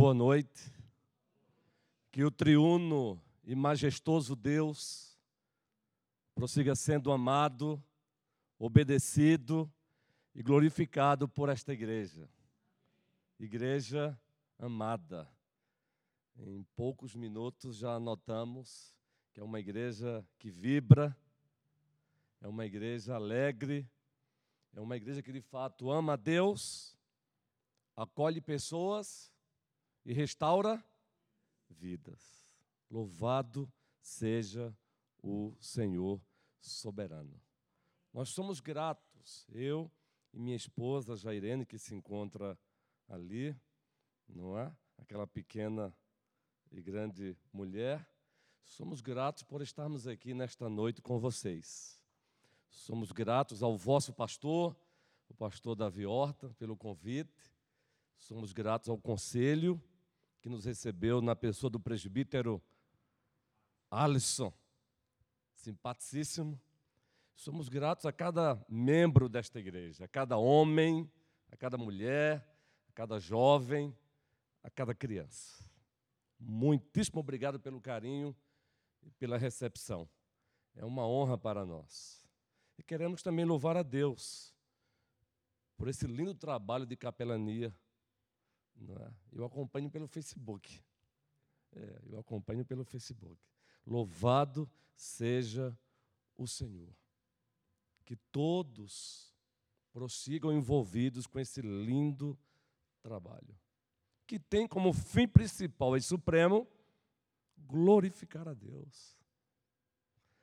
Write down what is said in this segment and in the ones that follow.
Boa noite. Que o triuno e majestoso Deus prossiga sendo amado, obedecido e glorificado por esta igreja. Igreja amada. Em poucos minutos já notamos que é uma igreja que vibra, é uma igreja alegre, é uma igreja que de fato ama a Deus, acolhe pessoas e restaura vidas. Louvado seja o Senhor soberano. Nós somos gratos, eu e minha esposa Jairene, que se encontra ali, não é? Aquela pequena e grande mulher. Somos gratos por estarmos aqui nesta noite com vocês. Somos gratos ao vosso pastor, o pastor Davi Horta, pelo convite. Somos gratos ao conselho que nos recebeu na pessoa do presbítero Alisson, simpaticíssimo. Somos gratos a cada membro desta igreja, a cada homem, a cada mulher, a cada jovem, a cada criança. Muitíssimo obrigado pelo carinho e pela recepção. É uma honra para nós. E queremos também louvar a Deus por esse lindo trabalho de capelania. É? Eu acompanho pelo Facebook. É, eu acompanho pelo Facebook. Louvado seja o Senhor. Que todos prossigam envolvidos com esse lindo trabalho, que tem como fim principal e supremo glorificar a Deus,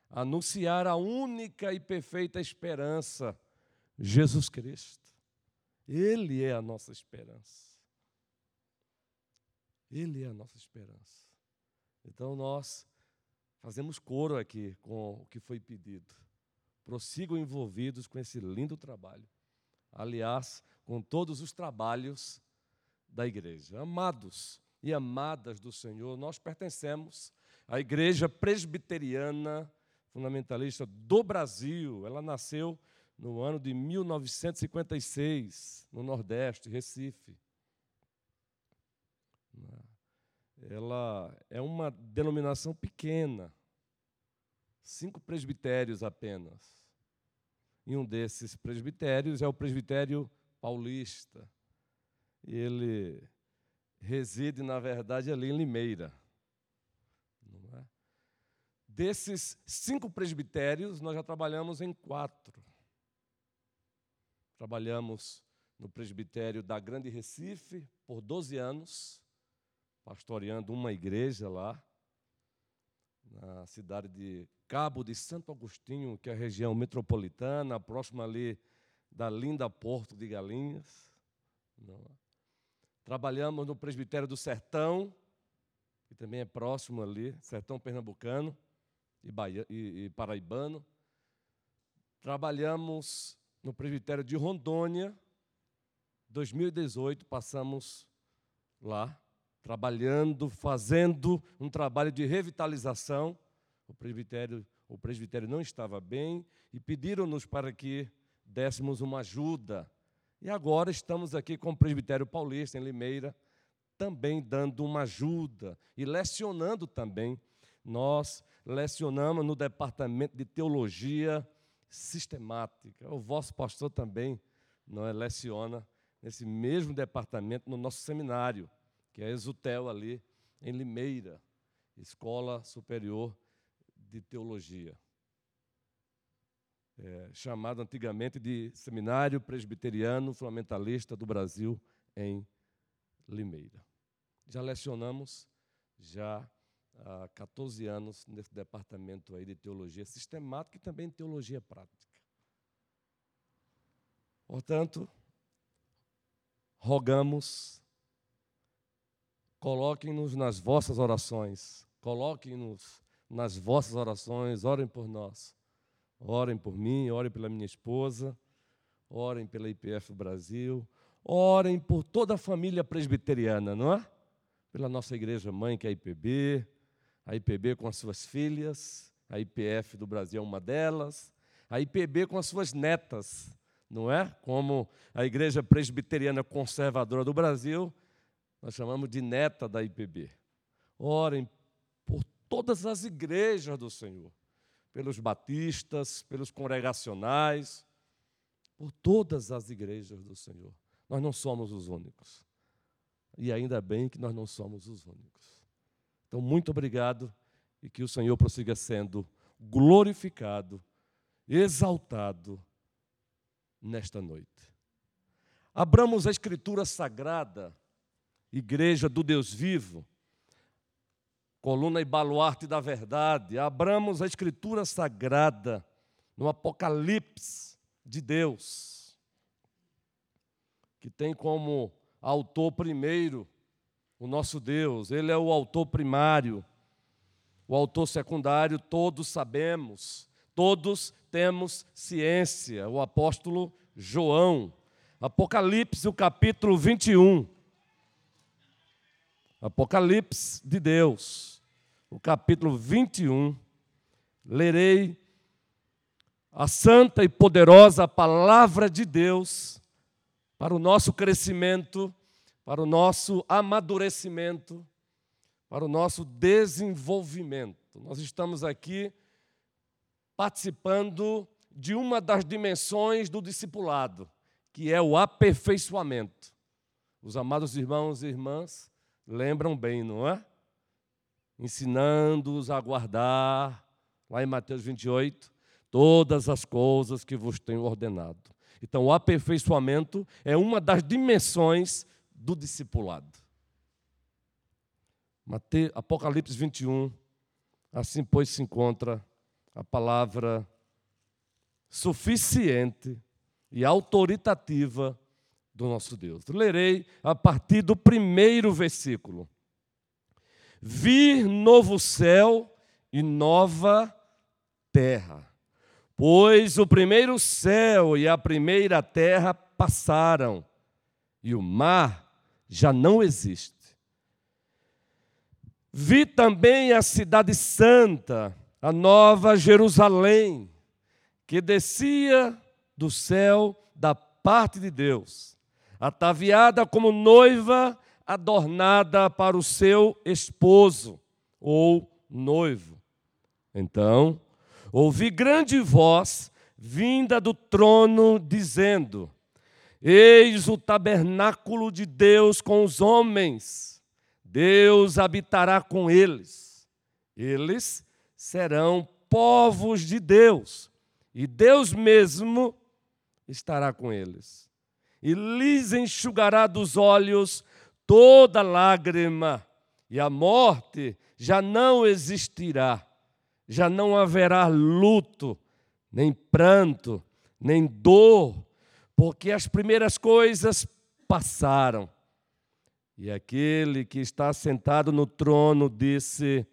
anunciar a única e perfeita esperança, Jesus Cristo. Ele é a nossa esperança. Ele é a nossa esperança. Então nós fazemos coro aqui com o que foi pedido. Prossigam envolvidos com esse lindo trabalho. Aliás, com todos os trabalhos da igreja. Amados e amadas do Senhor, nós pertencemos à Igreja Presbiteriana Fundamentalista do Brasil. Ela nasceu no ano de 1956, no Nordeste, Recife. Ela é uma denominação pequena, cinco presbitérios apenas. E um desses presbitérios é o presbitério paulista. Ele reside, na verdade, ali em Limeira. É? Desses cinco presbitérios, nós já trabalhamos em quatro. Trabalhamos no presbitério da Grande Recife por 12 anos, pastoreando uma igreja lá, na cidade de Cabo de Santo Agostinho, que é a região metropolitana, próxima ali da linda Porto de Galinhas. Não é? Trabalhamos no Presbitério do Sertão, que também é próximo ali, Sertão Pernambucano e, e, e Paraibano. Trabalhamos no Presbitério de Rondônia. 2018 passamos lá, trabalhando, fazendo um trabalho de revitalização. O presbitério, o presbitério não estava bem e pediram-nos para que dessemos uma ajuda e agora estamos aqui com o Presbitério Paulista, em Limeira, também dando uma ajuda e lecionando também. Nós lecionamos no departamento de teologia sistemática. O vosso pastor também não é, leciona nesse mesmo departamento no nosso seminário, que é Exutel ali em Limeira, Escola Superior de Teologia é, chamado antigamente de Seminário Presbiteriano Fundamentalista do Brasil, em Limeira. Já lecionamos já há 14 anos nesse departamento aí de teologia sistemática e também teologia prática. Portanto, rogamos, coloquem-nos nas vossas orações, coloquem-nos nas vossas orações, orem por nós. Orem por mim, orem pela minha esposa, orem pela IPF Brasil, orem por toda a família presbiteriana, não é? Pela nossa igreja mãe, que é a IPB, a IPB com as suas filhas, a IPF do Brasil é uma delas, a IPB com as suas netas, não é? Como a Igreja Presbiteriana Conservadora do Brasil nós chamamos de neta da IPB. Orem por todas as igrejas do Senhor, pelos batistas, pelos congregacionais, por todas as igrejas do Senhor. Nós não somos os únicos. E ainda bem que nós não somos os únicos. Então, muito obrigado e que o Senhor prossiga sendo glorificado, exaltado nesta noite. Abramos a Escritura Sagrada, Igreja do Deus Vivo, coluna e baluarte da verdade. Abramos a Escritura Sagrada no Apocalipse de Deus, que tem como autor primeiro o nosso Deus, Ele é o autor primário. O autor secundário, todos sabemos, todos temos ciência. O apóstolo João, Apocalipse, o capítulo 21. Apocalipse de Deus, o capítulo 21. Lerei a santa e poderosa palavra de Deus para o nosso crescimento, para o nosso amadurecimento, para o nosso desenvolvimento. Nós estamos aqui participando de uma das dimensões do discipulado, que é o aperfeiçoamento. Os amados irmãos e irmãs lembram bem, não é? Ensinando-os a guardar, lá em Mateus 28, todas as coisas que vos tenho ordenado. Então, o aperfeiçoamento é uma das dimensões do discipulado. Apocalipse 21, assim pois se encontra a palavra suficiente e autoritativa do nosso Deus. Lerei a partir do primeiro versículo. Vir novo céu e nova terra, pois o primeiro céu e a primeira terra passaram, e o mar já não existe. Vi também a cidade santa, a nova Jerusalém, que descia do céu da parte de Deus, ataviada como noiva adornada para o seu esposo ou noivo. Então, ouvi grande voz vinda do trono dizendo: Eis o tabernáculo de Deus com os homens Deus habitará com eles. Eles serão povos de Deus. E Deus mesmo estará com eles. E lhes enxugará dos olhos toda lágrima, e a morte já não existirá. Já não haverá luto, nem pranto, nem dor, porque as primeiras coisas passaram. E aquele que está sentado no trono disse: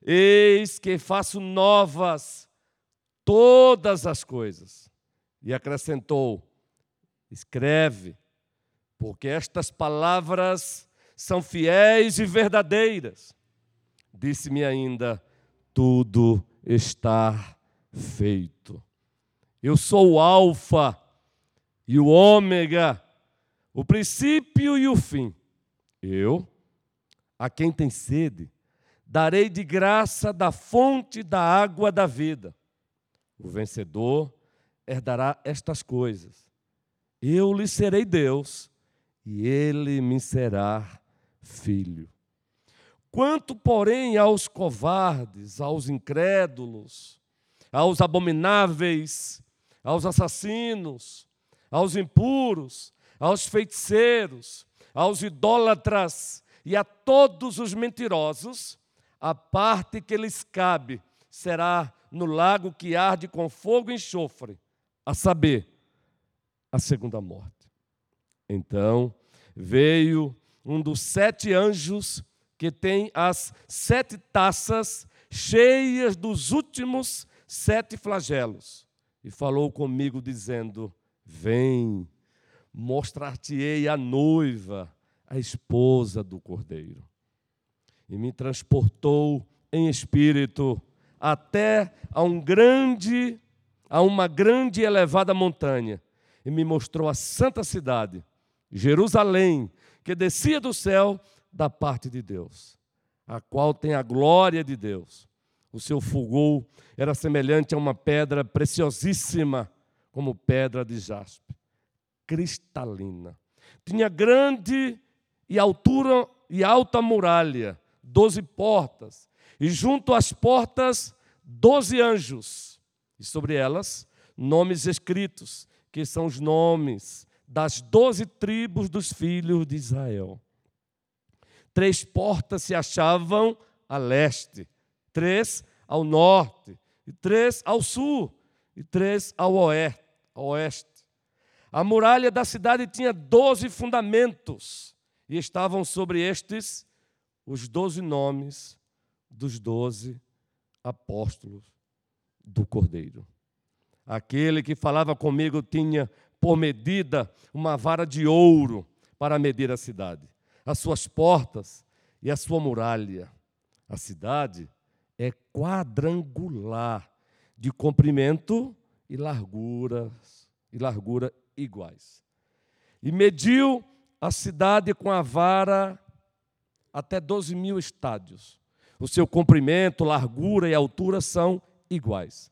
Eis que faço novas todas as coisas. E acrescentou: Escreve, porque estas palavras são fiéis e verdadeiras. Disse-me ainda: Tudo está feito. Eu sou o Alfa e o Ômega, o princípio e o fim. Eu, a quem tem sede, darei de graça da fonte da água da vida. O vencedor herdará estas coisas. Eu lhe serei Deus e ele me será filho. Quanto, porém, aos covardes, aos incrédulos, aos abomináveis, aos assassinos, aos impuros, aos feiticeiros, aos idólatras e a todos os mentirosos, a parte que lhes cabe será no lago que arde com fogo e enxofre, a saber, a segunda morte. Então veio um dos sete anjos que tem as sete taças cheias dos últimos sete flagelos, e falou comigo, dizendo: Vem mostrar-te-ei a noiva, a esposa do cordeiro. E me transportou em espírito até a um grande, a uma grande e elevada montanha, e me mostrou a santa cidade, Jerusalém, que descia do céu da parte de Deus, a qual tem a glória de Deus. O seu fulgor era semelhante a uma pedra preciosíssima, como pedra de jaspe, cristalina. Tinha grande e altura e alta muralha, doze portas, e junto às portas doze anjos, e sobre elas nomes escritos, que são os nomes das doze tribos dos filhos de Israel. Três portas se achavam a leste, três ao norte, e três ao sul, e três ao oeste. A muralha da cidade tinha doze fundamentos, e estavam sobre estes os doze nomes dos doze apóstolos do Cordeiro. Aquele que falava comigo tinha por medida uma vara de ouro para medir a cidade, as suas portas e a sua muralha. A cidade é quadrangular, de comprimento e larguras e largura iguais. E mediu a cidade com a vara até 12 mil estádios. O seu comprimento, largura e altura são iguais.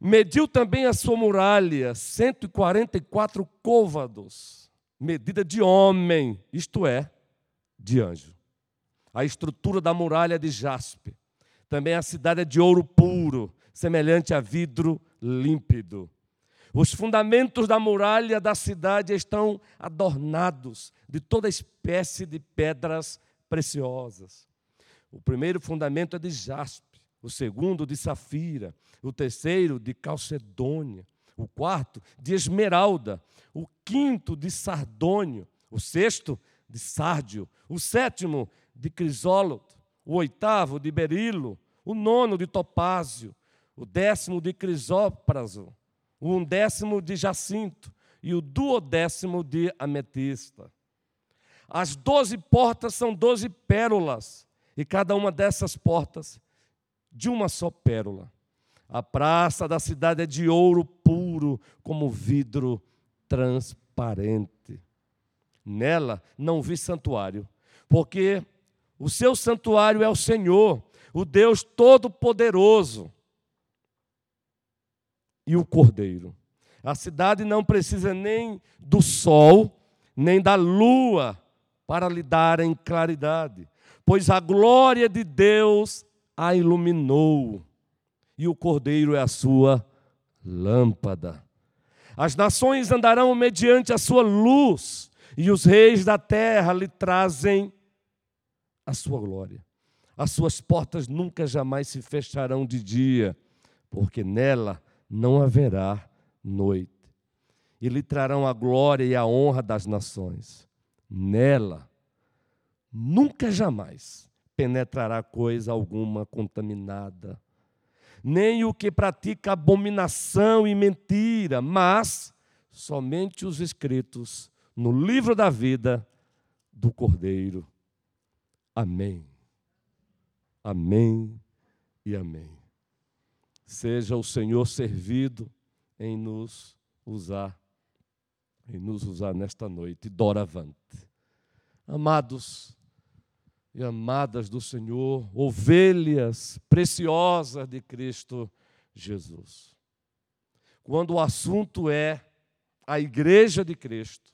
Mediu também a sua muralha, 144 côvados, medida de homem, isto é, de anjo. A estrutura da muralha é de jaspe. Também a cidade é de ouro puro, semelhante a vidro límpido. Os fundamentos da muralha da cidade estão adornados de toda espécie de pedras preciosas. O primeiro fundamento é de jaspe o segundo de safira, o terceiro de calcedônia, o quarto de esmeralda, o quinto de sardônio, o sexto de sárdio, o sétimo de crisólito, o oitavo de berilo, o nono de topázio, o décimo de crisópraso, o undécimo de jacinto e o duodécimo de ametista. As doze portas são doze pérolas, e cada uma dessas portas de uma só pérola. A praça da cidade é de ouro puro, como vidro transparente. Nela não vi santuário, porque o seu santuário é o Senhor, o Deus Todo-Poderoso e o Cordeiro. A cidade não precisa nem do sol, nem da lua para lhe darem claridade, pois a glória de Deus a iluminou, e o cordeiro é a sua lâmpada. As nações andarão mediante a sua luz, e os reis da terra lhe trazem a sua glória. As suas portas nunca jamais se fecharão de dia, porque nela não haverá noite. E lhe trarão a glória e a honra das nações. Nela, nunca jamais penetrará coisa alguma contaminada, nem o que pratica abominação e mentira, mas somente os escritos no livro da vida do Cordeiro. Amém. Amém e amém. Seja o Senhor servido em nos usar, em nos usar nesta noite, doravante. Amados, e amadas do Senhor, ovelhas preciosas de Cristo Jesus. Quando o assunto é a igreja de Cristo,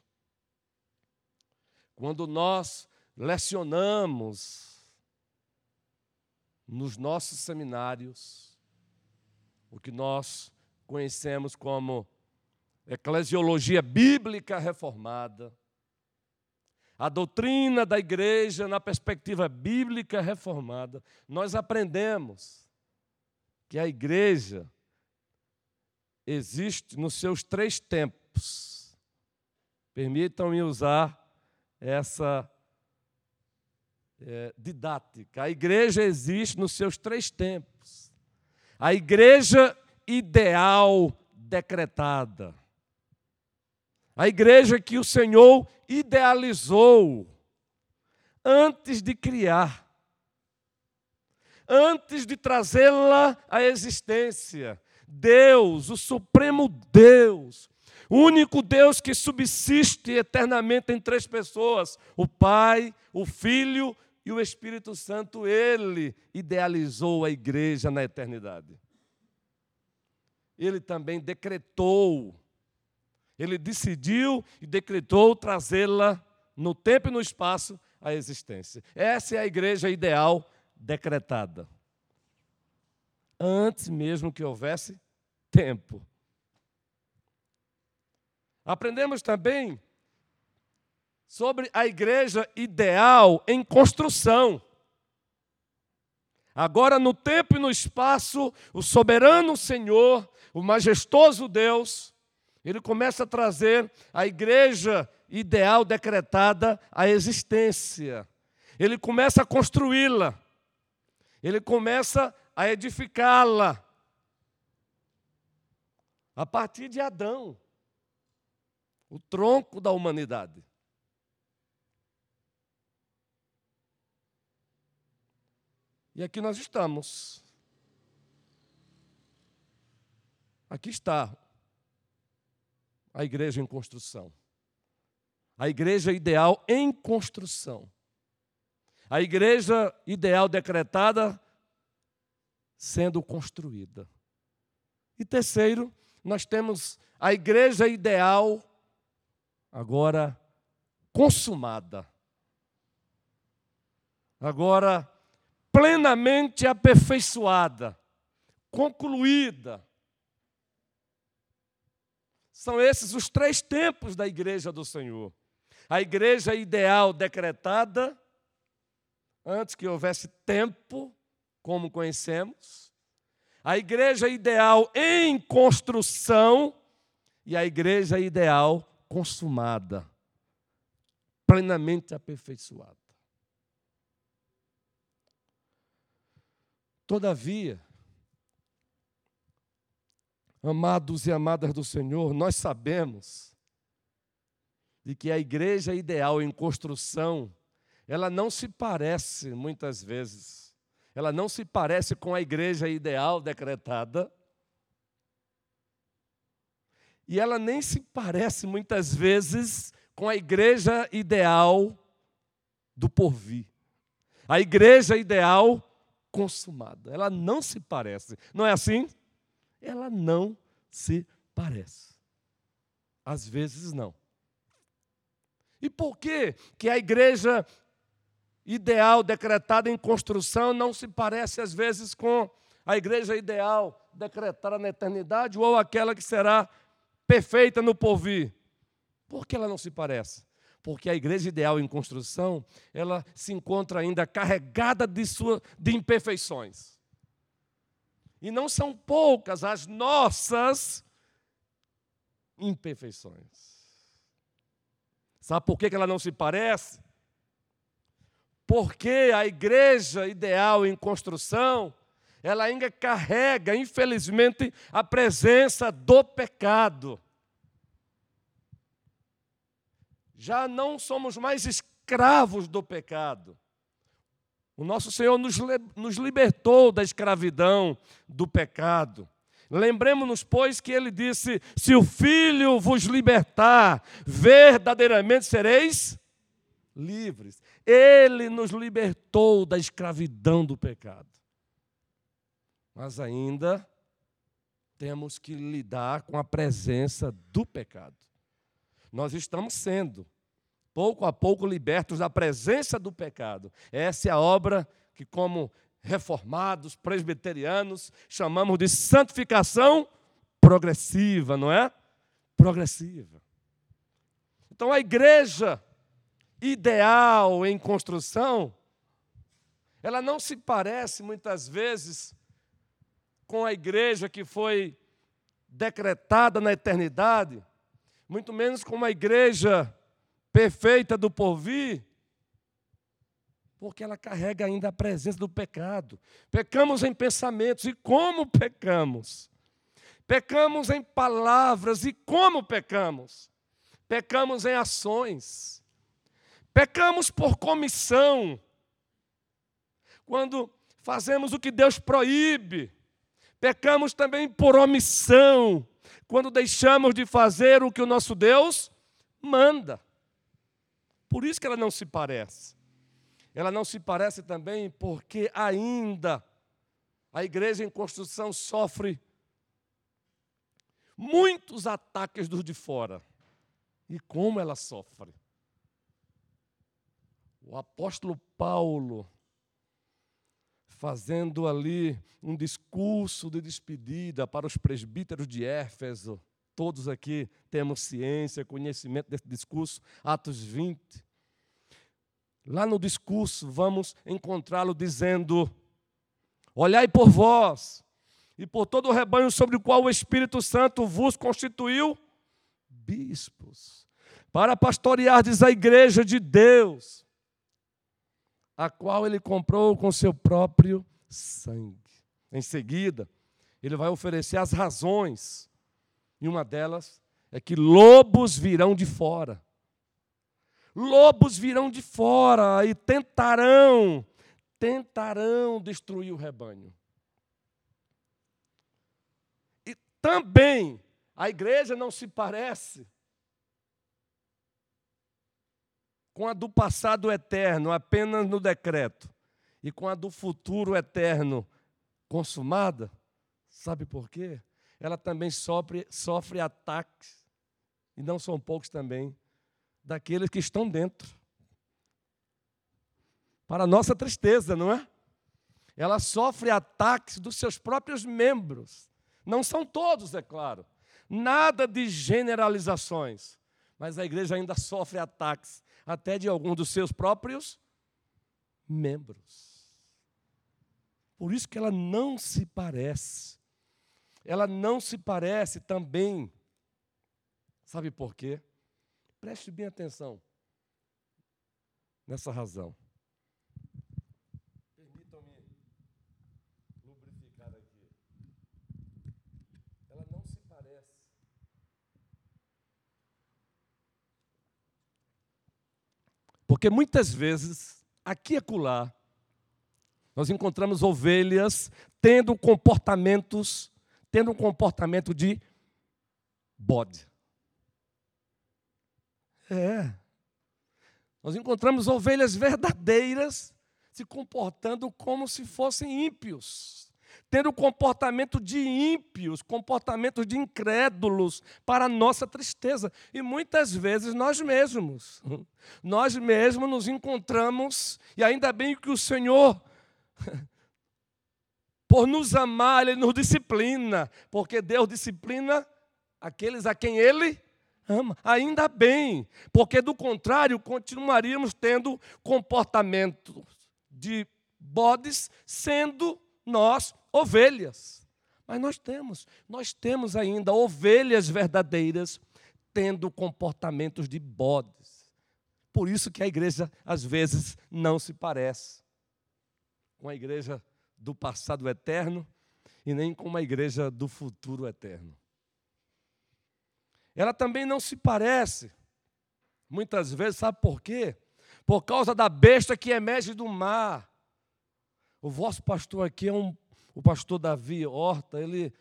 quando nós lecionamos nos nossos seminários, o que nós conhecemos como eclesiologia bíblica reformada, a doutrina da igreja na perspectiva bíblica reformada, nós aprendemos que a igreja existe nos seus três tempos. Permitam-me usar essa é, didática. A igreja existe nos seus três tempos. A igreja ideal decretada a igreja que o Senhor idealizou antes de criar, antes de trazê-la à existência. Deus, o Supremo Deus, O único Deus que subsiste eternamente em três pessoas: o Pai, o Filho e o Espírito Santo. Ele idealizou a igreja na eternidade. Ele também decretou, ele decidiu e decretou trazê-la no tempo e no espaço à existência. Essa é a igreja ideal decretada. Antes mesmo que houvesse tempo. Aprendemos também sobre a igreja ideal em construção. Agora, no tempo e no espaço, o soberano Senhor, o majestoso Deus, ele começa a trazer a igreja ideal decretada à existência. Ele começa a construí-la. Ele começa a edificá-la. A partir de Adão o tronco da humanidade. E aqui nós estamos. Aqui está a igreja em construção. A igreja ideal em construção. A igreja ideal decretada sendo construída. E terceiro, nós temos a igreja ideal agora consumada, agora plenamente aperfeiçoada, concluída. São esses os três tempos da igreja do Senhor. A igreja ideal decretada, antes que houvesse tempo, como conhecemos. A igreja ideal em construção e a igreja ideal consumada, plenamente aperfeiçoada. Todavia, amados e amadas do Senhor, nós sabemos de que a igreja ideal em construção, ela não se parece muitas vezes, ela não se parece com a igreja ideal decretada, e ela nem se parece muitas vezes com a igreja ideal do porvir. A igreja ideal consumada. Ela não se parece. Não é assim? Ela não se parece. Às vezes não. E por que que a igreja ideal decretada em construção não se parece às vezes com a igreja ideal decretada na eternidade ou aquela que será perfeita no porvir. Por que ela não se parece? Porque a igreja ideal em construção, ela se encontra ainda carregada de, sua, de imperfeições. E não são poucas as nossas imperfeições. Sabe por que ela não se parece? Porque a igreja ideal em construção, ela ainda carrega, infelizmente, a presença do pecado. Já não somos mais escravos do pecado. O nosso Senhor nos, nos libertou da escravidão do pecado. Lembremos-nos, pois, que ele disse: Se o Filho vos libertar, verdadeiramente sereis livres. Ele nos libertou da escravidão do pecado mas ainda temos que lidar com a presença do pecado. Nós estamos sendo, pouco a pouco, libertos da presença do pecado. Essa é a obra que, como reformados, presbiterianos, chamamos de santificação progressiva, não é? Progressiva. Então, a igreja ideal em construção, ela não se parece muitas vezes com a igreja que foi decretada na eternidade, muito menos com uma igreja perfeita do porvir, porque ela carrega ainda a presença do pecado. Pecamos em pensamentos, e como pecamos? Pecamos em palavras, e como pecamos? Pecamos em ações. Pecamos por comissão. Quando fazemos o que Deus proíbe. Pecamos também por omissão, quando deixamos de fazer o que o nosso Deus manda. Por isso que ela não se parece. Ela não se parece também porque ainda a igreja em construção sofre muitos ataques dos de fora. E como ela sofre. O apóstolo Paulo, fazendo ali um discurso de despedida para os presbíteros de Éfeso, todos aqui temos ciência, conhecimento desse discurso, Atos 20. Lá no discurso, vamos encontrá-lo dizendo: Olhai por vós e por todo o rebanho sobre o qual o Espírito Santo vos constituiu bispos, para pastoreardes a igreja de Deus, a qual ele comprou com seu próprio sangue. Em seguida, ele vai oferecer as razões, e uma delas é que lobos virão de fora. Lobos virão de fora e tentarão, tentarão destruir o rebanho. Também a igreja não se parece com a do passado eterno, apenas no decreto, e com a do futuro eterno consumada. Sabe por quê? Ela também sofre, sofre ataques, e não são poucos também, daqueles que estão dentro. Para nossa tristeza, não é? Ela sofre ataques dos seus próprios membros. Não são todos, é claro. Nada de generalizações. Mas a igreja ainda sofre ataques, até de alguns dos seus próprios membros. Por isso que ela não se parece. Ela não se parece também. Sabe por quê? Preste bem atenção nessa razão. Porque muitas vezes, aqui e acolá, nós encontramos ovelhas tendo comportamentos, tendo um comportamento de bode. É. Nós encontramos ovelhas verdadeiras se comportando como se fossem ímpios tendo comportamento de ímpios, comportamento de incrédulos, para nossa tristeza. E muitas vezes nós mesmos, nós mesmos nos encontramos, e ainda bem que o Senhor, por nos amar, Ele nos disciplina, porque Deus disciplina aqueles a quem Ele ama. Ainda bem, porque do contrário, continuaríamos tendo comportamento de bodes, sendo nós ovelhas. Mas nós temos, nós temos ainda ovelhas verdadeiras tendo comportamentos de bodes. Por isso que a igreja às vezes não se parece com a igreja do passado eterno e nem com uma igreja do futuro eterno. Ela também não se parece, muitas vezes, sabe por quê? Por causa da besta que emerge do mar. O vosso pastor aqui é um o pastor Davi Horta, ele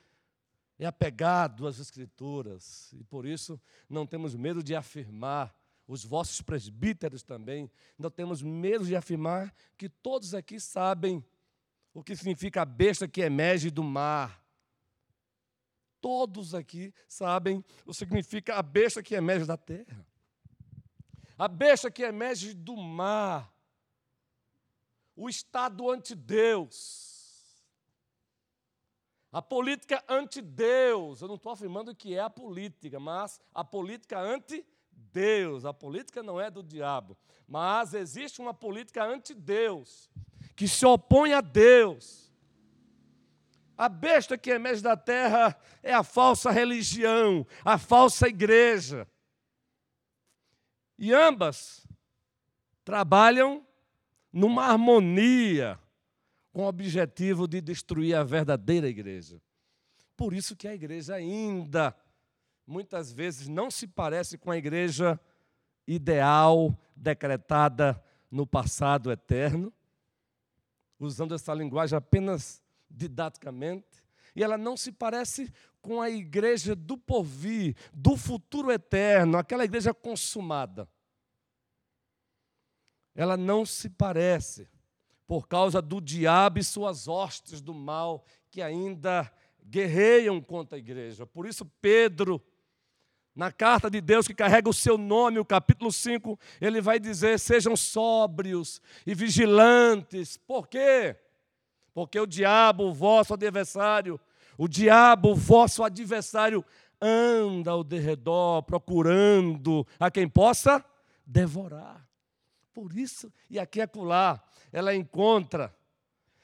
é apegado às Escrituras e por isso não temos medo de afirmar, os vossos presbíteros também, não temos medo de afirmar que todos aqui sabem o que significa a besta que emerge do mar. Todos aqui sabem o que significa a besta que emerge da terra. A besta que emerge do mar. O estado ante Deus a política anti-Deus, eu não estou afirmando que é a política, mas a política anti-Deus. A política não é do diabo, mas existe uma política anti-Deus, que se opõe a Deus. A besta que emerge da terra é a falsa religião, a falsa igreja. E ambas trabalham numa harmonia com o objetivo de destruir a verdadeira igreja. Por isso que a igreja ainda muitas vezes não se parece com a igreja ideal decretada no passado eterno, usando essa linguagem apenas didaticamente, e ela não se parece com a igreja do porvir, do futuro eterno, aquela igreja consumada. Ela não se parece por causa do diabo e suas hostes do mal que ainda guerreiam contra a igreja. Por isso, Pedro, na carta de Deus que carrega o seu nome, o capítulo 5, ele vai dizer: sejam sóbrios e vigilantes. Por quê? Porque o diabo, o vosso adversário, o diabo, o vosso adversário, anda ao derredor procurando a quem possa devorar. Por isso, e aqui é acolá, ela encontra,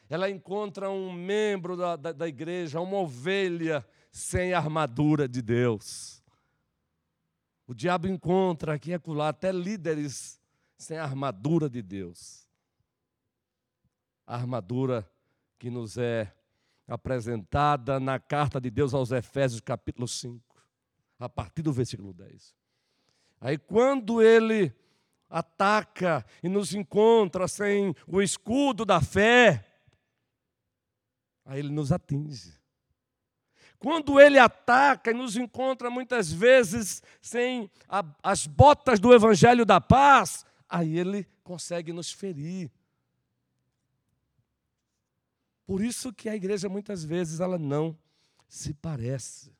ela encontra um membro da, da, da igreja, uma ovelha sem armadura de Deus. O diabo encontra aqui e acolá até líderes sem armadura de Deus. A armadura que nos é apresentada na carta de Deus aos Efésios, capítulo 5, a partir do versículo 10. Aí, quando ele ataca e nos encontra sem o escudo da fé, aí ele nos atinge. Quando ele ataca e nos encontra muitas vezes sem a, as botas do evangelho da paz, aí ele consegue nos ferir. Por isso que a igreja muitas vezes ela não se parece.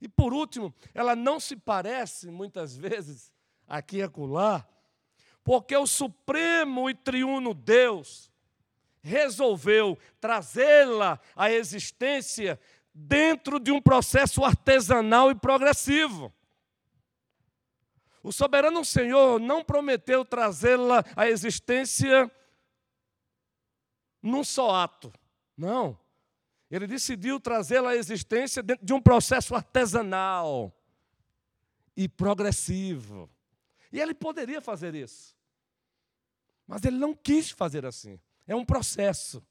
E por último, ela não se parece muitas vezes aqui e acolá, porque o supremo e triuno Deus resolveu trazê-la à existência dentro de um processo artesanal e progressivo. O soberano Senhor não prometeu trazê-la à existência num só ato. Não. Ele decidiu trazê-la à existência dentro de um processo artesanal e progressivo. E ele poderia fazer isso. Mas ele não quis fazer assim. É um processo.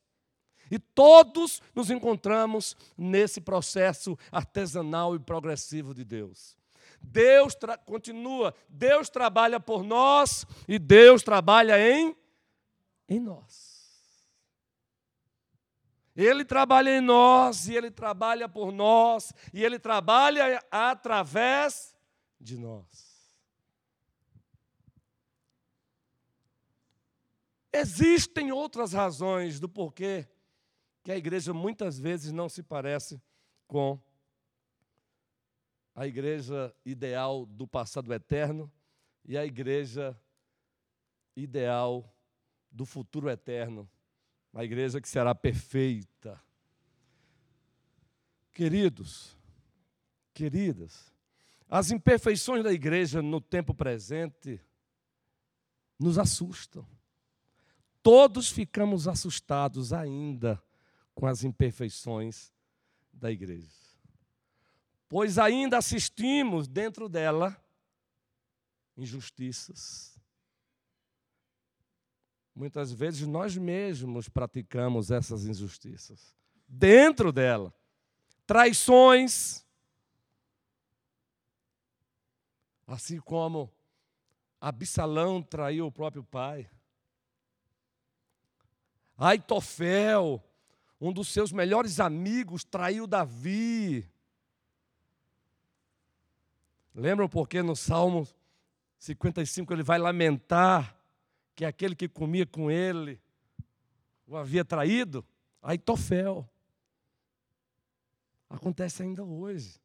E todos nos encontramos nesse processo artesanal e progressivo de Deus. Deus continua, Deus trabalha por nós e Deus trabalha em em nós. Ele trabalha em nós, e Ele trabalha por nós, e Ele trabalha através de nós. Existem outras razões do porquê que a igreja muitas vezes não se parece com a igreja ideal do passado eterno e a igreja ideal do futuro eterno uma igreja que será perfeita. Queridos, queridas, as imperfeições da igreja no tempo presente nos assustam. Todos ficamos assustados ainda com as imperfeições da igreja. Pois ainda assistimos dentro dela injustiças, Muitas vezes nós mesmos praticamos essas injustiças. Dentro dela. Traições. Assim como Absalão traiu o próprio pai. Aitofel, um dos seus melhores amigos, traiu Davi. Lembram porque no Salmo 55 ele vai lamentar que aquele que comia com ele o havia traído, Aitofel. Acontece ainda hoje.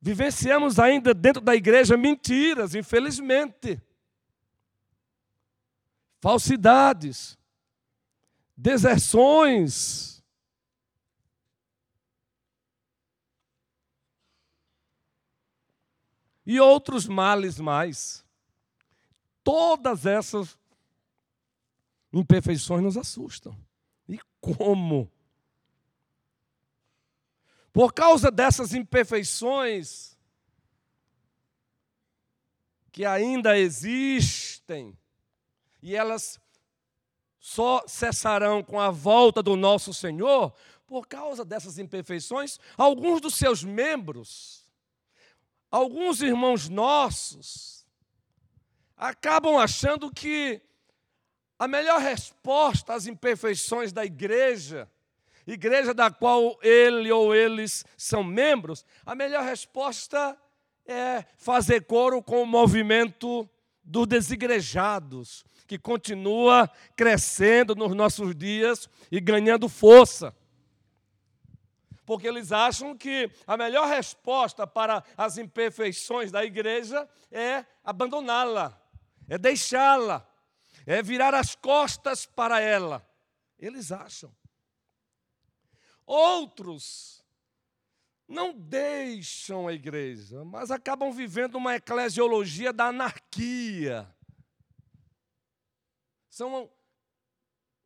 Vivenciamos ainda dentro da igreja mentiras, infelizmente. Falsidades, deserções. E outros males mais. Todas essas imperfeições nos assustam. E como? Por causa dessas imperfeições que ainda existem, e elas só cessarão com a volta do nosso Senhor, por causa dessas imperfeições, alguns dos seus membros, alguns irmãos nossos, acabam achando que a melhor resposta às imperfeições da igreja igreja da qual ele ou eles são membros, a melhor resposta é fazer coro com o movimento dos desigrejados, que continua crescendo nos nossos dias e ganhando força. Porque eles acham que a melhor resposta para as imperfeições da igreja é abandoná-la, é deixá-la, é virar as costas para ela. Eles acham. Outros não deixam a igreja, mas acabam vivendo uma eclesiologia da anarquia. São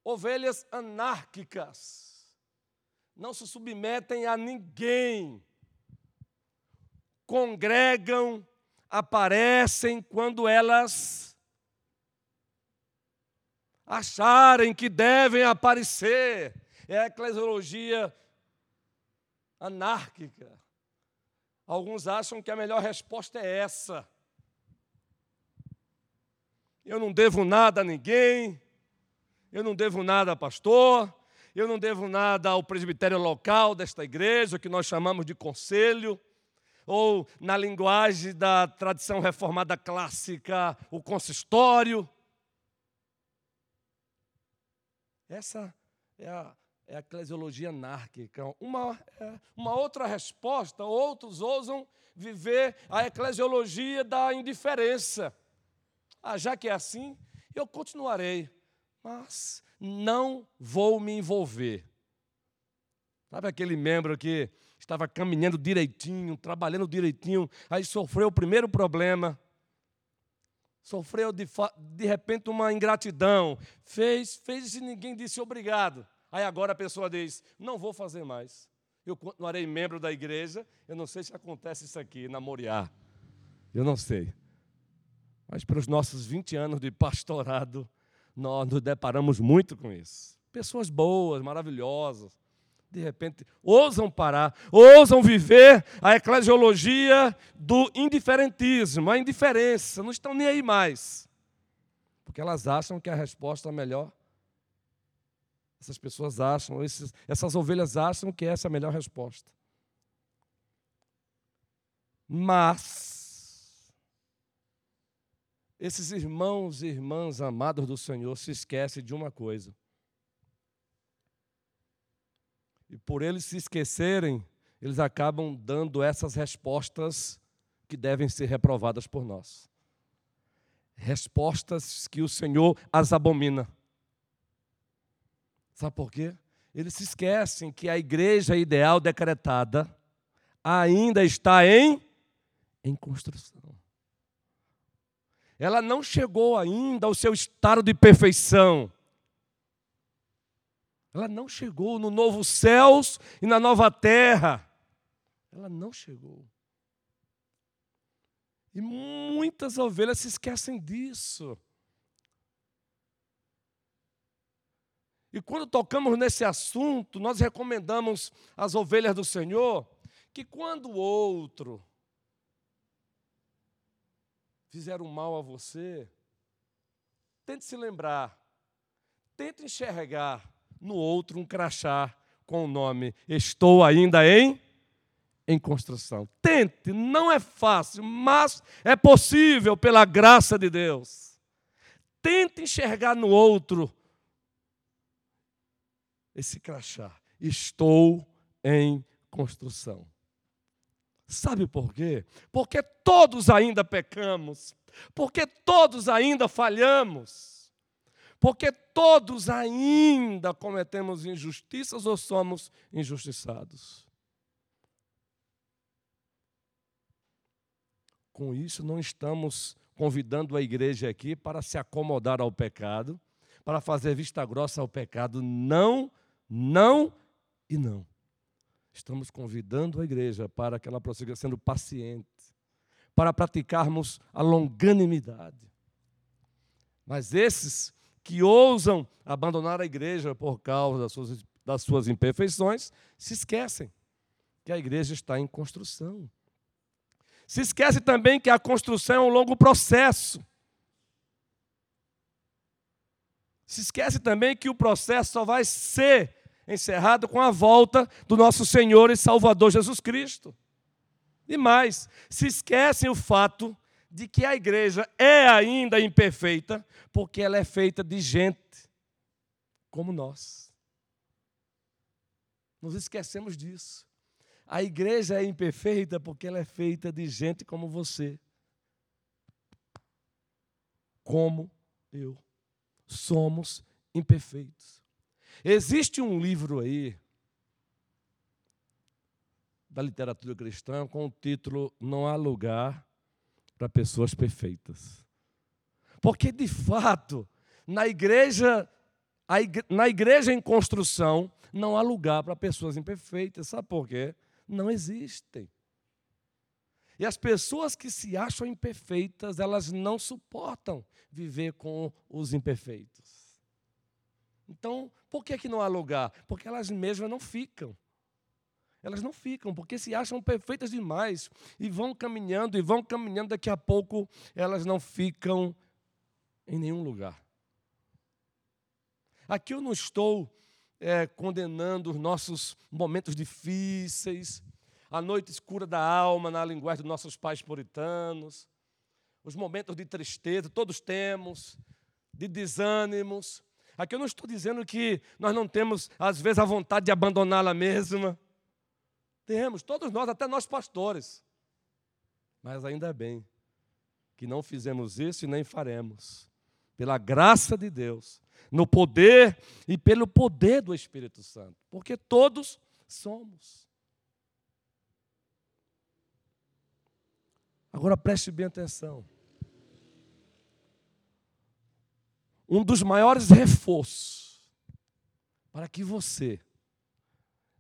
ovelhas anárquicas. Não se submetem a ninguém. Congregam, aparecem quando elas acharem que devem aparecer. É a eclesiologia anárquica. Alguns acham que a melhor resposta é essa. Eu não devo nada a ninguém, eu não devo nada a pastor, eu não devo nada ao presbitério local desta igreja, que nós chamamos de conselho, ou na linguagem da tradição reformada clássica, o consistório. Essa é a é a eclesiologia anárquica. Uma, é, uma outra resposta, outros ousam viver a eclesiologia da indiferença. Ah, já que é assim, eu continuarei, mas não vou me envolver. Sabe aquele membro que estava caminhando direitinho, trabalhando direitinho, aí sofreu o primeiro problema, sofreu de, de repente uma ingratidão, fez, fez e ninguém disse obrigado. Aí agora a pessoa diz: não vou fazer mais. Eu continuarei membro da igreja. Eu não sei se acontece isso aqui na Moriá. Eu não sei. Mas para os nossos 20 anos de pastorado, nós nos deparamos muito com isso. Pessoas boas, maravilhosas, de repente ousam parar, ousam viver a eclesiologia do indiferentismo, a indiferença, não estão nem aí mais. Porque elas acham que a resposta é melhor essas pessoas acham, esses, essas ovelhas acham que essa é a melhor resposta. Mas, esses irmãos e irmãs amados do Senhor se esquecem de uma coisa. E por eles se esquecerem, eles acabam dando essas respostas que devem ser reprovadas por nós. Respostas que o Senhor as abomina. Sabe por quê? Eles se esquecem que a igreja ideal decretada ainda está em, em construção. Ela não chegou ainda ao seu estado de perfeição. Ela não chegou no novo céus e na nova terra. Ela não chegou. E muitas ovelhas se esquecem disso. E quando tocamos nesse assunto, nós recomendamos às ovelhas do Senhor que quando o outro fizer um mal a você, tente se lembrar, tente enxergar no outro um crachá com o nome Estou ainda em em construção. Tente, não é fácil, mas é possível pela graça de Deus. Tente enxergar no outro esse crachá. Estou em construção. Sabe por quê? Porque todos ainda pecamos, porque todos ainda falhamos, porque todos ainda cometemos injustiças ou somos injustiçados. Com isso, não estamos convidando a igreja aqui para se acomodar ao pecado, para fazer vista grossa ao pecado. Não não e não. Estamos convidando a igreja para que ela prossiga sendo paciente, para praticarmos a longanimidade. Mas esses que ousam abandonar a igreja por causa das suas, das suas imperfeições, se esquecem que a igreja está em construção. Se esquece também que a construção é um longo processo. Se esquece também que o processo só vai ser encerrado com a volta do nosso Senhor e Salvador Jesus Cristo. E mais, se esquecem o fato de que a igreja é ainda imperfeita, porque ela é feita de gente como nós. Nos esquecemos disso. A igreja é imperfeita porque ela é feita de gente como você. Como eu. Somos imperfeitos. Existe um livro aí da literatura cristã com o título Não há lugar para pessoas perfeitas. Porque de fato, na igreja, na igreja em construção, não há lugar para pessoas imperfeitas. Sabe por quê? Não existem. E as pessoas que se acham imperfeitas, elas não suportam viver com os imperfeitos. Então, por que, que não há lugar? Porque elas mesmas não ficam. Elas não ficam, porque se acham perfeitas demais e vão caminhando e vão caminhando, daqui a pouco elas não ficam em nenhum lugar. Aqui eu não estou é, condenando os nossos momentos difíceis, a noite escura da alma, na linguagem dos nossos pais puritanos, os momentos de tristeza, todos temos, de desânimos. Aqui eu não estou dizendo que nós não temos, às vezes, a vontade de abandoná-la mesma. Temos, todos nós, até nós pastores. Mas ainda bem que não fizemos isso e nem faremos. Pela graça de Deus, no poder e pelo poder do Espírito Santo. Porque todos somos. Agora preste bem atenção. Um dos maiores reforços para que você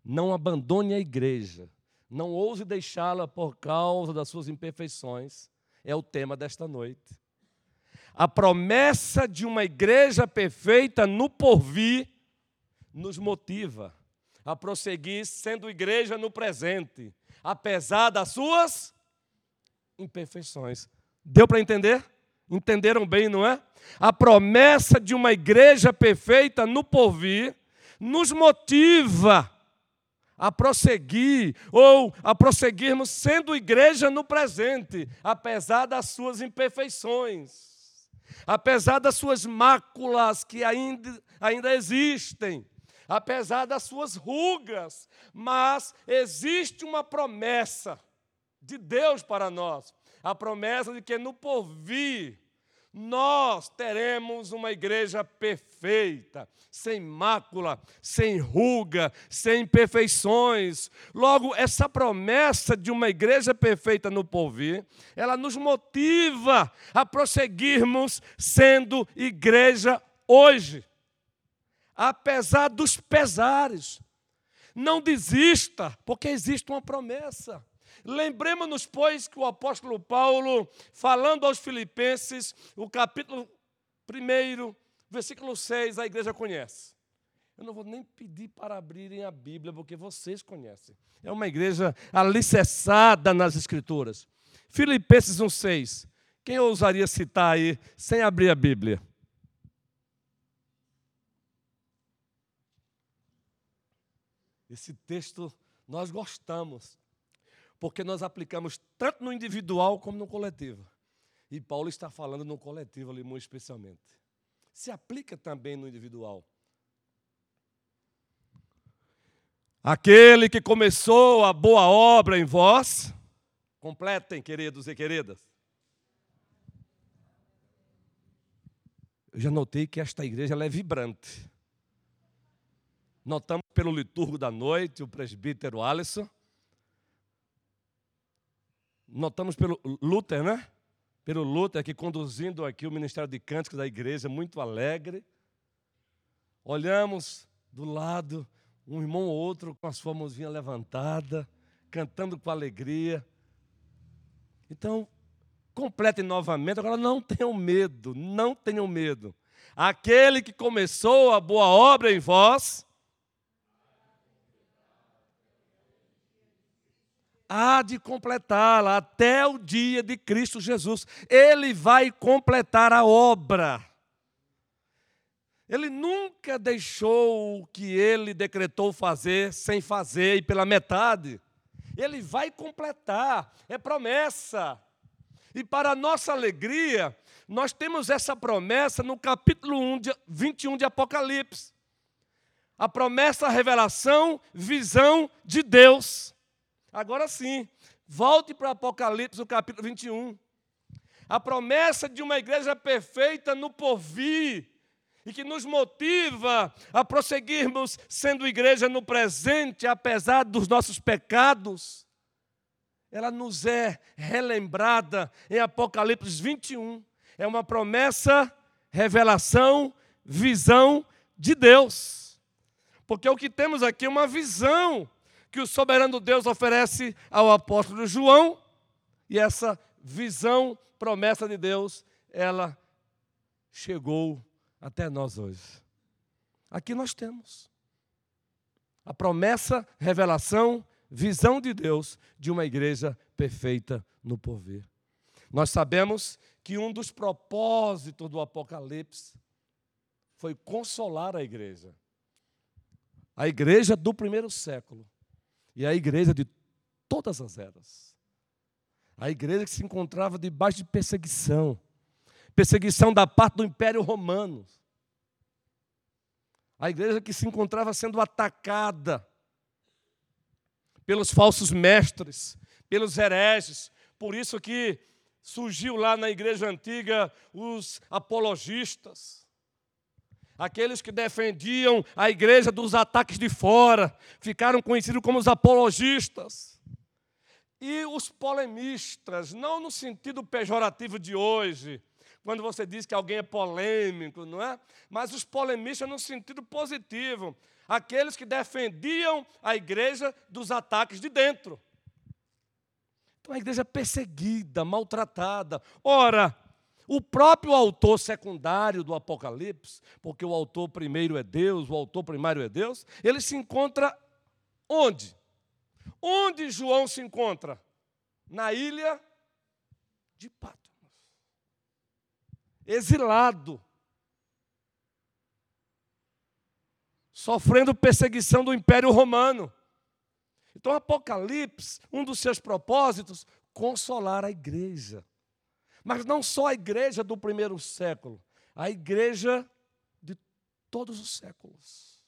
não abandone a igreja, não ouse deixá-la por causa das suas imperfeições, é o tema desta noite. A promessa de uma igreja perfeita no porvir nos motiva a prosseguir sendo igreja no presente, apesar das suas imperfeições. Deu para entender? Entenderam bem, não é? A promessa de uma igreja perfeita no porvir nos motiva a prosseguir ou a prosseguirmos sendo igreja no presente, apesar das suas imperfeições, apesar das suas máculas que ainda, ainda existem, apesar das suas rugas, mas existe uma promessa de Deus para nós, a promessa de que no porvir nós teremos uma igreja perfeita, sem mácula, sem ruga, sem imperfeições. Logo, essa promessa de uma igreja perfeita no porvir, ela nos motiva a prosseguirmos sendo igreja hoje, apesar dos pesares. Não desista, porque existe uma promessa. Lembremos-nos, pois, que o apóstolo Paulo, falando aos Filipenses, o capítulo 1, versículo 6, a igreja conhece. Eu não vou nem pedir para abrirem a Bíblia, porque vocês conhecem. É uma igreja alicerçada nas Escrituras. Filipenses 1,6. Quem ousaria citar aí sem abrir a Bíblia? Esse texto nós gostamos porque nós aplicamos tanto no individual como no coletivo. E Paulo está falando no coletivo ali muito especialmente. Se aplica também no individual. Aquele que começou a boa obra em vós, completem, queridos e queridas. Eu já notei que esta igreja é vibrante. Notamos pelo liturgo da noite, o presbítero Alisson, notamos pelo Luther, né? Pelo Luther aqui conduzindo aqui o ministério de cânticos da igreja, muito alegre. Olhamos do lado um irmão ou outro com a sua mãozinha levantada, cantando com alegria. Então, completem novamente. Agora, não tenham medo, não tenham medo. Aquele que começou a boa obra em vós, há de completá-la até o dia de Cristo Jesus. Ele vai completar a obra. Ele nunca deixou o que ele decretou fazer sem fazer e pela metade. Ele vai completar, é promessa. E para nossa alegria, nós temos essa promessa no capítulo 1 de, 21 de Apocalipse. A promessa, a revelação, visão de Deus. Agora sim, volte para Apocalipse, no capítulo 21. A promessa de uma igreja perfeita no porvir e que nos motiva a prosseguirmos sendo igreja no presente, apesar dos nossos pecados, ela nos é relembrada em Apocalipse 21. É uma promessa, revelação, visão de Deus. Porque o que temos aqui é uma visão que o soberano Deus oferece ao apóstolo João, e essa visão, promessa de Deus, ela chegou até nós hoje. Aqui nós temos a promessa, revelação, visão de Deus de uma igreja perfeita no porvir. Nós sabemos que um dos propósitos do Apocalipse foi consolar a igreja. A igreja do primeiro século e a igreja de todas as eras. A igreja que se encontrava debaixo de perseguição, perseguição da parte do Império Romano. A igreja que se encontrava sendo atacada pelos falsos mestres, pelos hereges. Por isso que surgiu lá na igreja antiga os apologistas. Aqueles que defendiam a igreja dos ataques de fora, ficaram conhecidos como os apologistas. E os polemistas, não no sentido pejorativo de hoje, quando você diz que alguém é polêmico, não é? Mas os polemistas no sentido positivo, aqueles que defendiam a igreja dos ataques de dentro. Então a igreja é perseguida, maltratada. Ora, o próprio autor secundário do Apocalipse, porque o autor primeiro é Deus, o autor primário é Deus, ele se encontra onde? Onde João se encontra? Na ilha de Patmos exilado, sofrendo perseguição do Império Romano. Então, Apocalipse, um dos seus propósitos, consolar a igreja. Mas não só a igreja do primeiro século, a igreja de todos os séculos.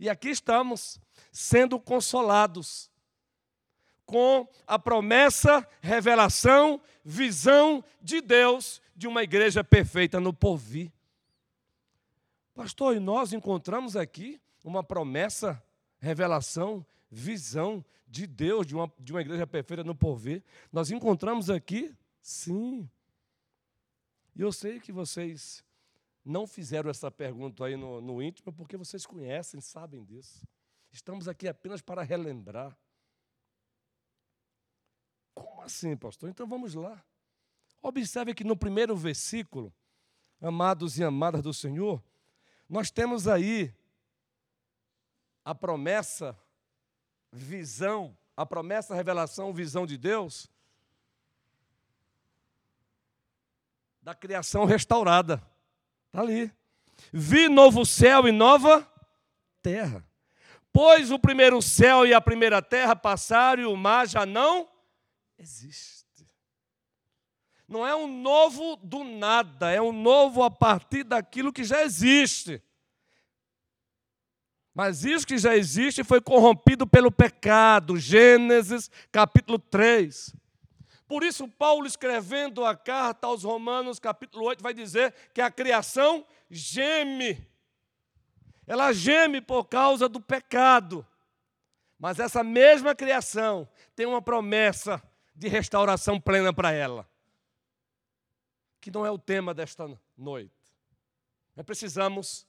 E aqui estamos sendo consolados com a promessa, revelação, visão de Deus de uma igreja perfeita no porvir. Pastor, e nós encontramos aqui uma promessa, revelação, visão de Deus de uma, de uma igreja perfeita no porvir. Nós encontramos aqui, sim. E eu sei que vocês não fizeram essa pergunta aí no, no íntimo, porque vocês conhecem, sabem disso. Estamos aqui apenas para relembrar. Como assim, pastor? Então vamos lá. Observe que no primeiro versículo, amados e amadas do Senhor, nós temos aí a promessa, visão, a promessa, revelação, visão de Deus da criação restaurada. Está ali. Vi novo céu e nova terra. Pois o primeiro céu e a primeira terra passaram e o mar já não existe. Não é um novo do nada, é um novo a partir daquilo que já existe. Mas isso que já existe foi corrompido pelo pecado. Gênesis capítulo 3. Por isso, Paulo, escrevendo a carta aos Romanos, capítulo 8, vai dizer que a criação geme. Ela geme por causa do pecado. Mas essa mesma criação tem uma promessa de restauração plena para ela que não é o tema desta noite. Mas precisamos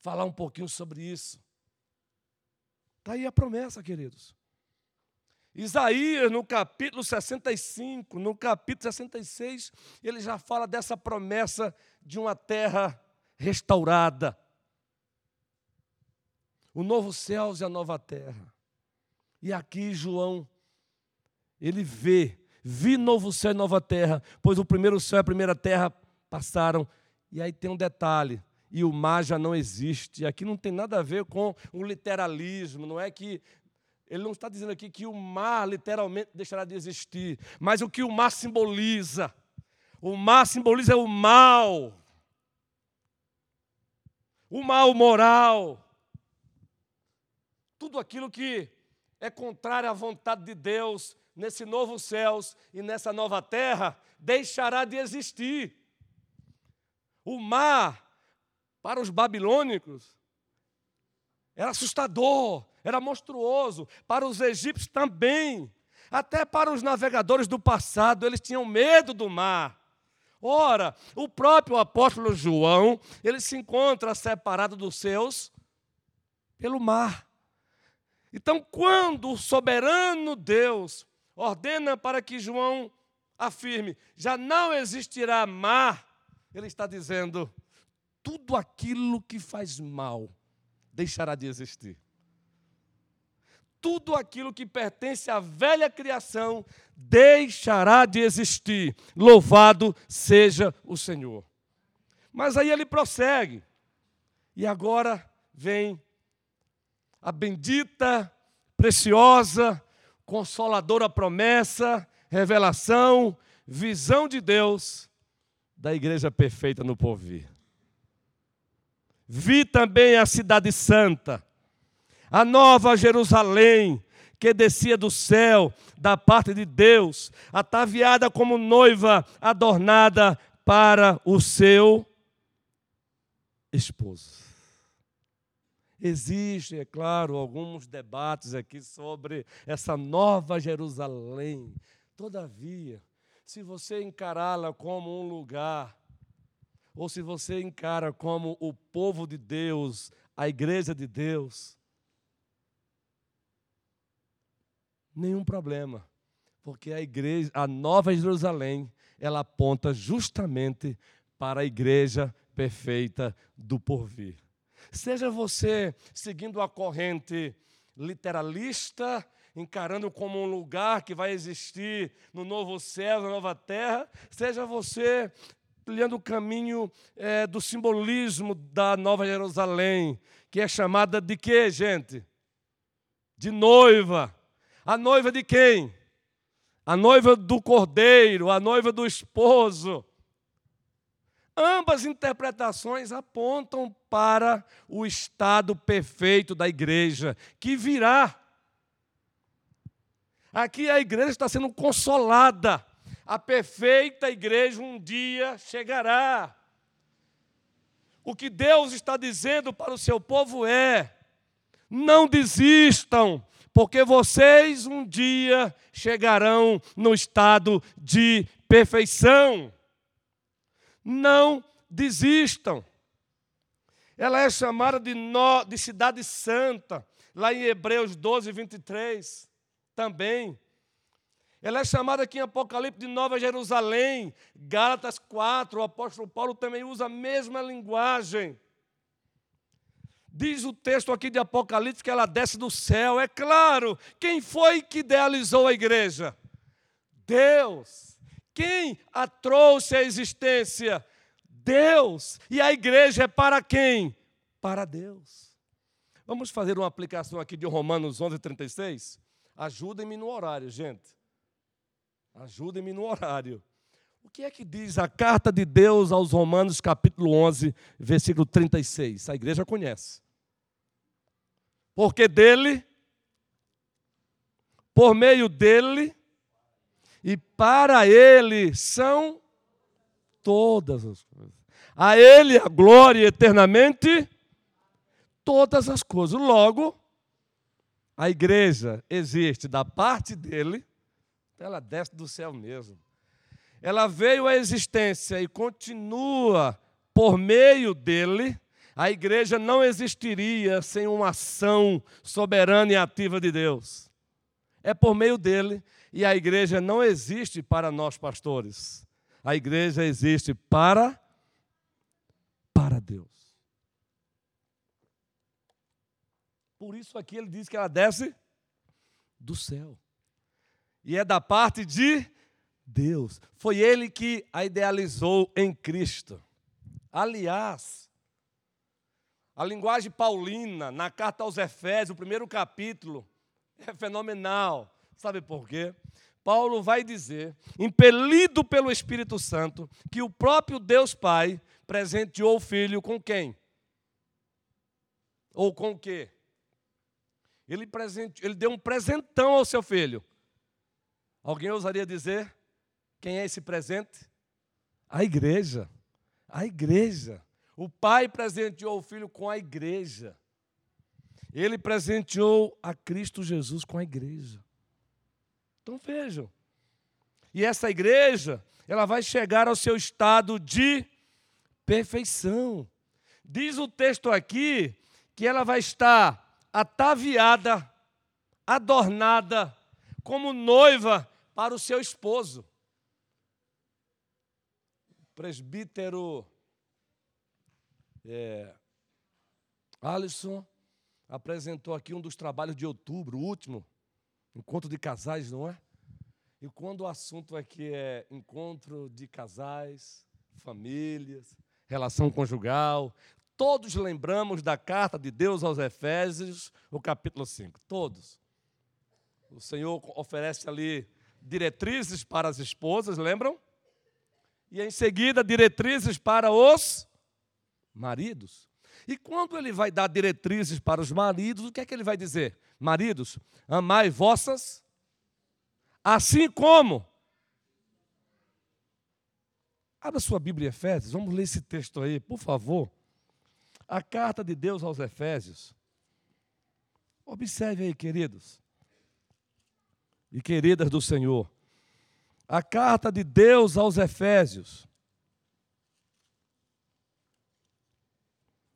falar um pouquinho sobre isso. Está aí a promessa, queridos. Isaías, no capítulo 65, no capítulo 66, ele já fala dessa promessa de uma terra restaurada. O novo céu e a nova terra. E aqui João, ele vê Vi novo céu e nova terra, pois o primeiro céu e a primeira terra passaram E aí tem um detalhe: e o mar já não existe. Aqui não tem nada a ver com um literalismo, não é que. Ele não está dizendo aqui que o mar literalmente deixará de existir, mas o que o mar simboliza. O mar simboliza o mal, o mal moral, tudo aquilo que é contrário à vontade de Deus nesse novo céus e nessa nova terra deixará de existir. O mar, para os babilônicos, era assustador, era monstruoso. Para os egípcios também. Até para os navegadores do passado, eles tinham medo do mar. Ora, o próprio apóstolo João, ele se encontra separado dos seus pelo mar. Então, quando o soberano Deus ordena para que João afirme: já não existirá mar, ele está dizendo: tudo aquilo que faz mal deixará de existir. Tudo aquilo que pertence à velha criação deixará de existir. Louvado seja o Senhor. Mas aí ele prossegue. E agora vem a bendita, preciosa, consoladora promessa, revelação, visão de Deus da igreja perfeita no porvir. Vi também a cidade santa, a nova Jerusalém, que descia do céu, da parte de Deus, ataviada como noiva adornada para o seu esposo. Existem, é claro, alguns debates aqui sobre essa nova Jerusalém. Todavia, se você encará-la como um lugar, ou se você encara como o povo de Deus, a igreja de Deus, nenhum problema, porque a igreja, a nova Jerusalém, ela aponta justamente para a igreja perfeita do porvir. Seja você seguindo a corrente literalista, encarando como um lugar que vai existir no novo céu, na nova terra, seja você trilhando o caminho é, do simbolismo da Nova Jerusalém, que é chamada de quê, gente? De noiva. A noiva de quem? A noiva do cordeiro, a noiva do esposo. Ambas interpretações apontam para o estado perfeito da igreja, que virá. Aqui a igreja está sendo consolada. A perfeita igreja um dia chegará. O que Deus está dizendo para o seu povo é: não desistam, porque vocês um dia chegarão no estado de perfeição não desistam. Ela é chamada de, no, de cidade santa, lá em Hebreus 12, 23, também. Ela é chamada aqui em Apocalipse de Nova Jerusalém, Gálatas 4, o apóstolo Paulo também usa a mesma linguagem. Diz o texto aqui de Apocalipse que ela desce do céu. É claro, quem foi que idealizou a igreja? Deus. Quem a trouxe à existência? Deus. E a igreja é para quem? Para Deus. Vamos fazer uma aplicação aqui de Romanos 11, 36? Ajudem-me no horário, gente. Ajudem-me no horário. O que é que diz a carta de Deus aos Romanos, capítulo 11, versículo 36? A igreja conhece. Porque dele, por meio dele e para Ele são todas as coisas. A Ele a glória eternamente, todas as coisas. Logo, a igreja existe da parte dele, ela desce do céu mesmo. Ela veio à existência e continua por meio dele. A igreja não existiria sem uma ação soberana e ativa de Deus. É por meio dele e a igreja não existe para nós pastores. A igreja existe para para Deus. Por isso aqui ele diz que ela desce do céu. E é da parte de Deus. Foi ele que a idealizou em Cristo. Aliás, a linguagem paulina, na carta aos Efésios, o primeiro capítulo, é fenomenal. Sabe por quê? Paulo vai dizer, impelido pelo Espírito Santo, que o próprio Deus Pai presenteou o filho com quem? Ou com o quê? Ele, presente, ele deu um presentão ao seu filho. Alguém ousaria dizer quem é esse presente? A igreja. A igreja. O pai presenteou o filho com a igreja. Ele presenteou a Cristo Jesus com a igreja. Então vejam. E essa igreja, ela vai chegar ao seu estado de perfeição. Diz o texto aqui que ela vai estar ataviada, adornada, como noiva para o seu esposo. Presbítero é, Alisson apresentou aqui um dos trabalhos de outubro, o último, encontro de casais, não é? E quando o assunto aqui é encontro de casais, famílias, relação conjugal, todos lembramos da carta de Deus aos Efésios, o capítulo 5, todos. O Senhor oferece ali diretrizes para as esposas, lembram? E em seguida, diretrizes para os maridos. E quando ele vai dar diretrizes para os maridos, o que é que ele vai dizer? Maridos, amai vossas, assim como. Abra sua Bíblia Efésios, vamos ler esse texto aí, por favor. A carta de Deus aos Efésios. Observe aí, queridos e queridas do Senhor. A carta de Deus aos Efésios.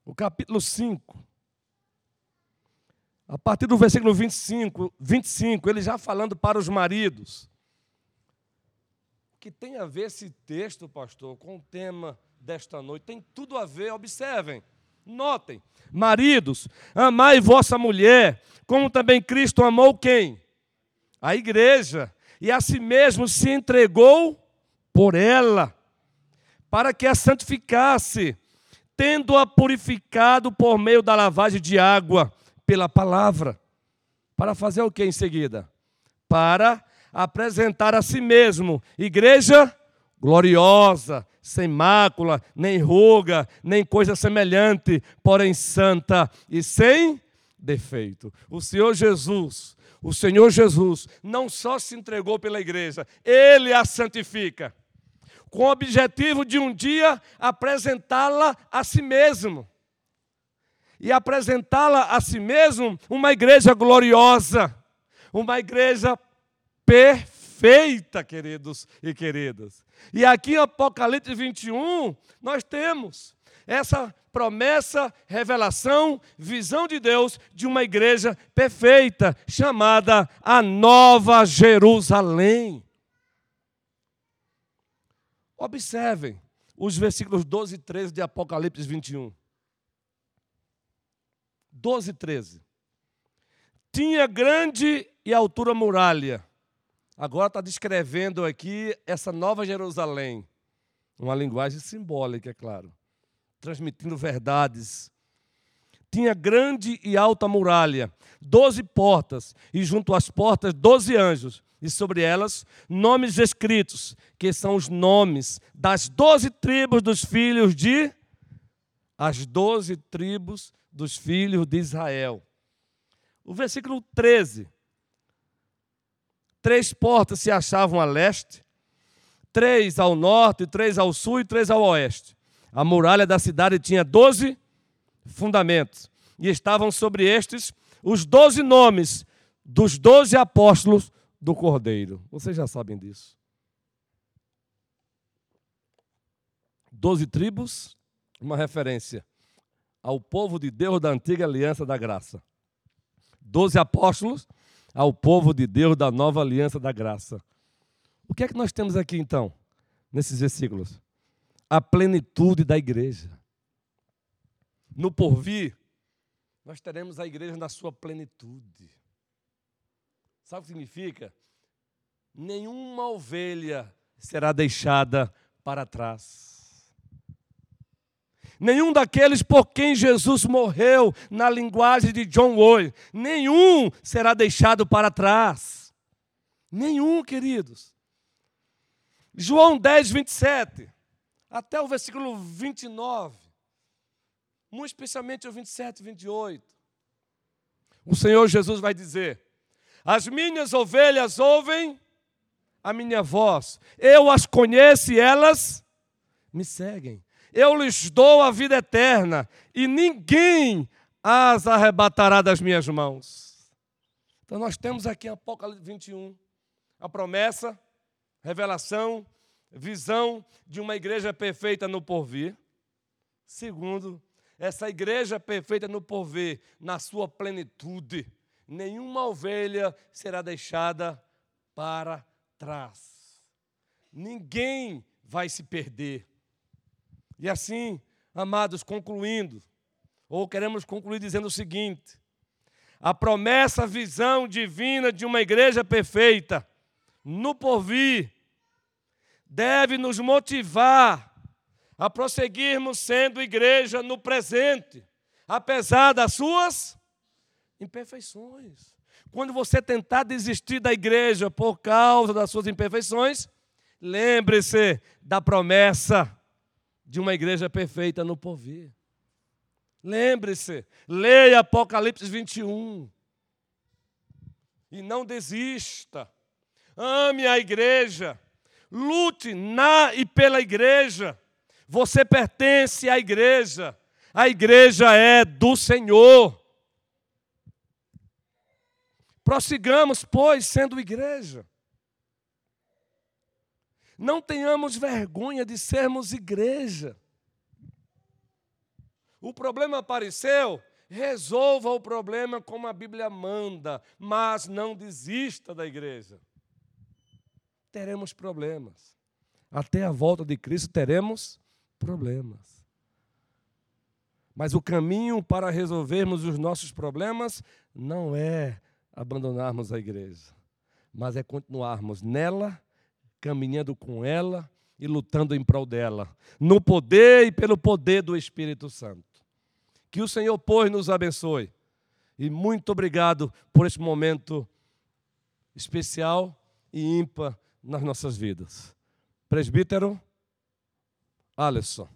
O capítulo 5. A partir do versículo 25, 25, ele já falando para os maridos. O que tem a ver esse texto, pastor, com o tema desta noite? Tem tudo a ver, observem. Notem, maridos, amai vossa mulher, como também Cristo amou quem? A igreja, e a si mesmo se entregou por ela, para que a santificasse, tendo-a purificado por meio da lavagem de água pela palavra. Para fazer o que em seguida? Para apresentar a si mesmo igreja gloriosa, sem mácula, nem ruga, nem coisa semelhante, porém santa e sem defeito. O Senhor Jesus, o Senhor Jesus não só se entregou pela igreja, ele a santifica com o objetivo de um dia apresentá-la a si mesmo. E apresentá-la a si mesmo uma igreja gloriosa, uma igreja perfeita, queridos e queridas. E aqui em Apocalipse 21, nós temos essa promessa, revelação, visão de Deus de uma igreja perfeita, chamada a Nova Jerusalém. Observem os versículos 12 e 13 de Apocalipse 21. 12 e 13. Tinha grande e altura muralha. Agora está descrevendo aqui essa nova Jerusalém. Uma linguagem simbólica, é claro. Transmitindo verdades. Tinha grande e alta muralha, doze portas, e junto às portas, doze anjos e sobre elas nomes escritos, que são os nomes das doze tribos dos filhos de. As doze tribos dos filhos de Israel. O versículo 13. Três portas se achavam a leste, três ao norte, três ao sul e três ao oeste. A muralha da cidade tinha doze fundamentos, e estavam sobre estes os doze nomes dos doze apóstolos do Cordeiro. Vocês já sabem disso. Doze tribos, uma referência ao povo de Deus da antiga aliança da graça. Doze apóstolos, ao povo de Deus da nova aliança da graça. O que é que nós temos aqui então, nesses versículos? A plenitude da igreja. No porvir, nós teremos a igreja na sua plenitude. Sabe o que significa? Nenhuma ovelha será deixada para trás. Nenhum daqueles por quem Jesus morreu, na linguagem de John Woy, nenhum será deixado para trás. Nenhum, queridos. João 10, 27, até o versículo 29, muito especialmente o 27 e 28. O Senhor Jesus vai dizer: As minhas ovelhas ouvem a minha voz, eu as conheço e elas me seguem eu lhes dou a vida eterna, e ninguém as arrebatará das minhas mãos. Então nós temos aqui em Apocalipse 21 a promessa, revelação, visão de uma igreja perfeita no porvir. Segundo, essa igreja perfeita no porvir, na sua plenitude, nenhuma ovelha será deixada para trás. Ninguém vai se perder. E assim, amados, concluindo, ou queremos concluir dizendo o seguinte: a promessa, a visão divina de uma igreja perfeita no porvir deve nos motivar a prosseguirmos sendo igreja no presente, apesar das suas imperfeições. Quando você tentar desistir da igreja por causa das suas imperfeições, lembre-se da promessa de uma igreja perfeita no porvir. Lembre-se, leia Apocalipse 21. E não desista. Ame a igreja. Lute na e pela igreja. Você pertence à igreja. A igreja é do Senhor. Prossigamos, pois, sendo igreja. Não tenhamos vergonha de sermos igreja. O problema apareceu, resolva o problema como a Bíblia manda, mas não desista da igreja. Teremos problemas. Até a volta de Cristo teremos problemas. Mas o caminho para resolvermos os nossos problemas não é abandonarmos a igreja, mas é continuarmos nela caminhando com ela e lutando em prol dela, no poder e pelo poder do Espírito Santo. Que o Senhor, pois, nos abençoe. E muito obrigado por este momento especial e ímpar nas nossas vidas. Presbítero Alisson.